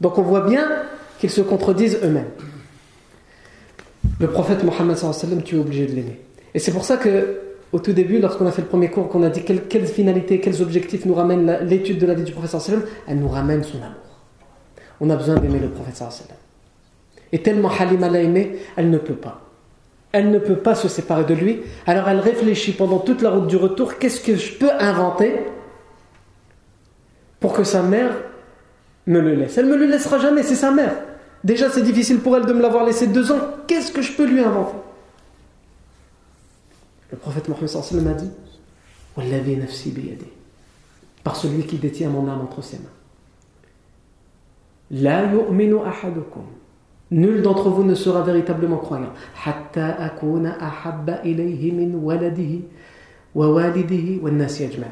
Donc on voit bien qu'ils se contredisent eux-mêmes. Le prophète Mohammed, tu es obligé de l'aimer. Et c'est pour ça que au tout début, lorsqu'on a fait le premier cours, qu'on a dit quelles, finalités, quels objectifs nous ramène l'étude de la vie du prophète sallam, elle nous ramène son amour. On a besoin d'aimer le prophète sallam. Et tellement Halima l'a aimé, elle ne peut pas. Elle ne peut pas se séparer de lui. Alors elle réfléchit pendant toute la route du retour, qu'est-ce que je peux inventer pour que sa mère me le laisse? Elle ne me le laissera jamais, c'est sa mère. Déjà c'est difficile pour elle de me l'avoir laissé deux ans, qu'est-ce que je peux lui inventer? Le prophète Mohammed sallam a dit par celui qui détient mon âme entre ses mains. La yu'minu ahadukum. Nul d'entre vous ne sera véritablement croyant. Hatta akuna ahabba ilayhi min waladihi wa walidihi wa nasi ajma'in.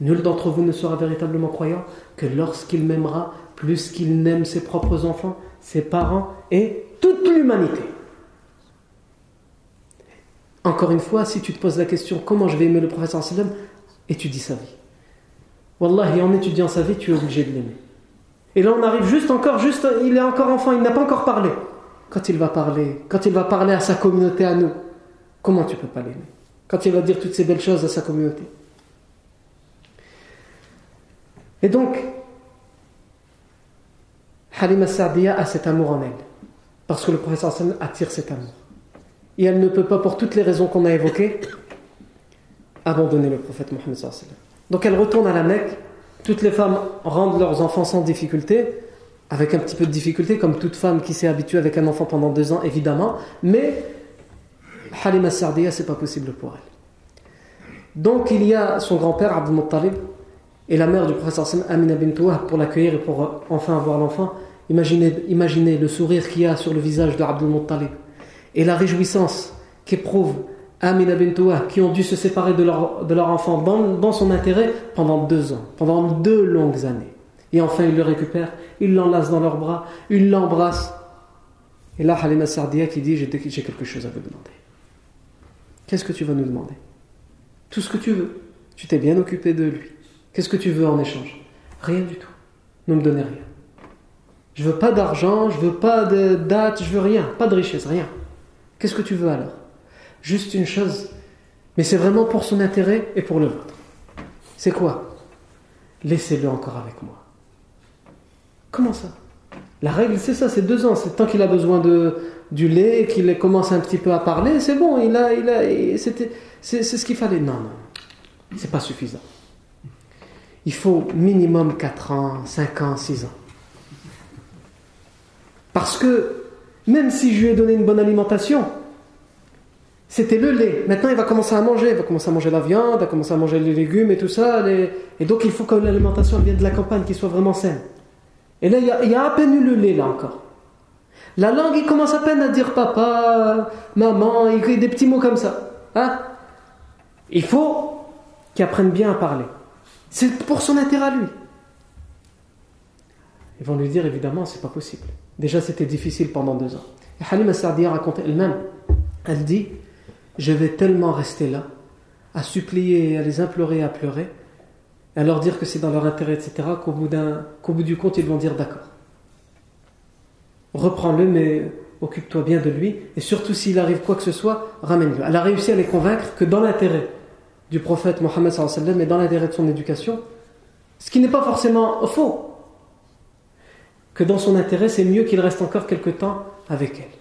Nul d'entre vous ne sera véritablement croyant que lorsqu'il m'aimera plus qu'il n'aime ses propres enfants, ses parents et toute l'humanité. Encore une fois, si tu te poses la question comment je vais aimer le professeur sallam, étudie sa vie. Wallah, et en étudiant sa vie, tu es obligé de l'aimer. Et là, on arrive juste encore, juste, il est encore enfant, il n'a pas encore parlé. Quand il va parler, quand il va parler à sa communauté, à nous, comment tu peux pas l'aimer? Quand il va dire toutes ces belles choses à sa communauté. Et donc, Halima Sa'diya a cet amour en elle. Parce que le professeur attire cet amour et elle ne peut pas, pour toutes les raisons qu'on a évoquées, abandonner le prophète Mohammed. Donc elle retourne à la Mecque. Toutes les femmes rendent leurs enfants sans difficulté, avec un petit peu de difficulté, comme toute femme qui s'est habituée avec un enfant pendant deux ans, évidemment. Mais Halima Sardiya, c'est pas possible pour elle. Donc il y a son grand-père, Abdul Muttalib, et la mère du prophète Amina bint pour l'accueillir et pour enfin avoir l'enfant. Imaginez, imaginez le sourire qu'il y a sur le visage de Abdul Muttalib et la réjouissance qu'éprouvent Amina Bentoua, qui ont dû se séparer de leur, de leur enfant dans, son intérêt pendant deux ans, pendant deux longues années. Et enfin, ils le récupèrent, ils l'enlacent dans leurs bras, ils l'embrassent. Et là, Halima Sardia qui dit J'ai quelque chose à vous demander. Qu'est-ce que tu vas nous demander? Tout ce que tu veux. Tu t'es bien occupé de lui. Qu'est-ce que tu veux en échange? Rien du tout. Ne me donnez rien. Je veux pas d'argent, je veux pas de date, je veux rien, pas de richesse, rien. Qu'est-ce que tu veux alors? Juste une chose, mais c'est vraiment pour son intérêt et pour le vôtre. C'est quoi? Laissez-le encore avec moi. Comment ça? La règle, c'est ça, c'est deux ans. C'est tant qu'il a besoin de, du lait, qu'il commence un petit peu à parler, c'est bon, il a, il a, c'était, c'est, ce qu'il fallait. Non, non, c'est pas suffisant. Il faut minimum 4 ans, 5 ans, 6 ans. Parce que même si je lui ai donné une bonne alimentation, c'était le lait. Maintenant, il va commencer à manger. Il va commencer à manger la viande, il va commencer à manger les légumes et tout ça. Et donc, il faut que l'alimentation vienne de la campagne, qu'il soit vraiment saine. Et là, il y, a, à peine eu le lait, là encore. La langue, il commence à peine à dire papa, maman, il des petits mots comme ça. Hein? Il faut qu'il apprenne bien à parler. C'est pour son intérêt à lui. Ils vont lui dire évidemment, c'est pas possible. Déjà, c'était difficile pendant deux ans. Et Halima Sardiya raconte elle-même, elle dit Je vais tellement rester là, à supplier, à les implorer, à pleurer, à leur dire que c'est dans leur intérêt, etc., qu'au bout, bout du compte, ils vont dire d'accord. Reprends-le, mais occupe-toi bien de lui, et surtout s'il arrive quoi que ce soit, ramène-le. Elle a réussi à les convaincre que dans l'intérêt du prophète Mohammed et dans l'intérêt de son éducation, ce qui n'est pas forcément faux, que dans son intérêt, c'est mieux qu'il reste encore quelque temps avec elle.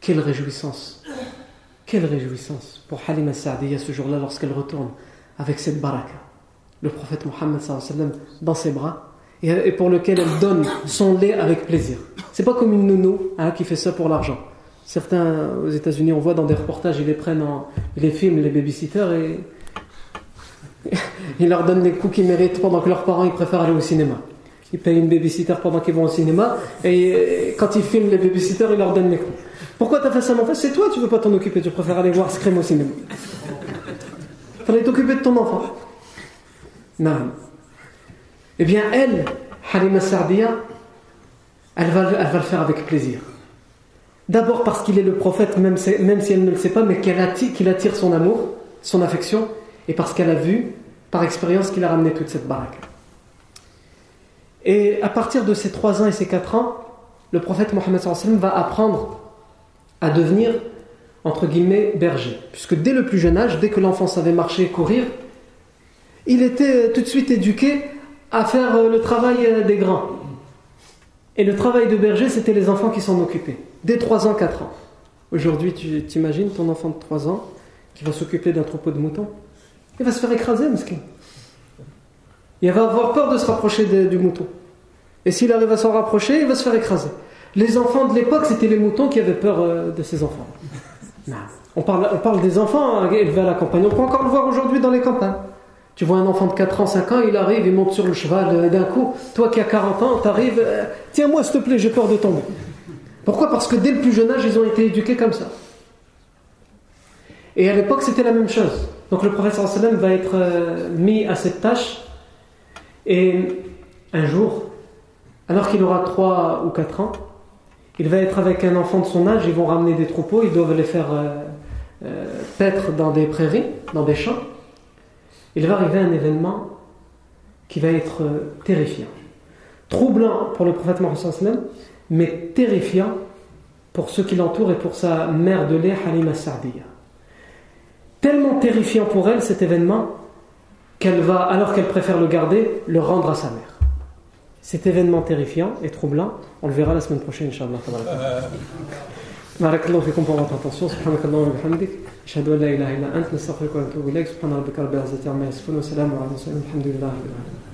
Quelle réjouissance Quelle réjouissance pour Halima Sa'diya ce jour-là lorsqu'elle retourne avec cette baraka le prophète Mohammed dans ses bras et pour lequel elle donne son lait avec plaisir. C'est pas comme une nounou hein, qui fait ça pour l'argent. Certains aux États-Unis, on voit dans des reportages, ils les prennent en, ils les filment, les babysitters, et ils leur donnent les coups qu'ils méritent pendant que leurs parents ils préfèrent aller au cinéma. Ils payent une babysitter pendant qu'ils vont au cinéma, et quand ils filment les babysitters, ils leur donnent les coups. Pourquoi t'as fait ça, mon frère? C'est toi, tu veux pas t'en occuper, tu préfères aller voir Scream au cinéma. Fallait t'occuper de ton enfant. Non. Eh bien, elle, Halima Sardia, elle va, elle va le faire avec plaisir. D'abord parce qu'il est le prophète, même, si elle ne le sait pas, mais qu'il attire, attire son amour, son affection, et parce qu'elle a vu, par expérience, qu'il a ramené toute cette baraque. Et à partir de ses 3 ans et ses 4 ans, le prophète Mohammed va apprendre à devenir, entre guillemets, berger. Puisque dès le plus jeune âge, dès que l'enfant savait marcher et courir, il était tout de suite éduqué à faire euh, le travail euh, des grands. Et le travail de berger, c'était les enfants qui s'en occupaient, dès 3 ans, 4 ans. Aujourd'hui, tu t'imagines ton enfant de 3 ans qui va s'occuper d'un troupeau de moutons? Il va se faire écraser, mesquin. Il va avoir peur de se rapprocher du mouton. Et s'il arrive à s'en rapprocher, il va se faire écraser. Les enfants de l'époque, c'était les moutons qui avaient peur euh, de ces enfants. On parle, on parle des enfants hein, élevés à la campagne. On peut encore le voir aujourd'hui dans les campagnes. Tu vois un enfant de 4 ans, 5 ans, il arrive, il monte sur le cheval euh, d'un coup. Toi qui as 40 ans, tu arrives, euh, tiens-moi s'il te plaît, j'ai peur de tomber. Pourquoi? Parce que dès le plus jeune âge, ils ont été éduqués comme ça. Et à l'époque, c'était la même chose. Donc le professeur sallam va être euh, mis à cette tâche. Et un jour, alors qu'il aura 3 ou 4 ans, il va être avec un enfant de son âge, ils vont ramener des troupeaux, ils doivent les faire paître dans des prairies, dans des champs il va arriver un événement qui va être euh, terrifiant. Troublant pour le prophète Mohammed, mais terrifiant pour ceux qui l'entourent et pour sa mère de lait, Halima Sardiya. Tellement terrifiant pour elle cet événement qu'elle va, alors qu'elle préfère le garder, le rendre à sa mère. Cet événement terrifiant et troublant, on le verra la semaine prochaine, Inch'Allah. بارك الله فيكم pour votre attention سبحانك اللهم وبحمدك أشهد أن لا إله إلا أنت نستغفرك ونتوب إليك سبحان ربك رب العزة عما يصفون وسلام على المرسلين الحمد لله رب العالمين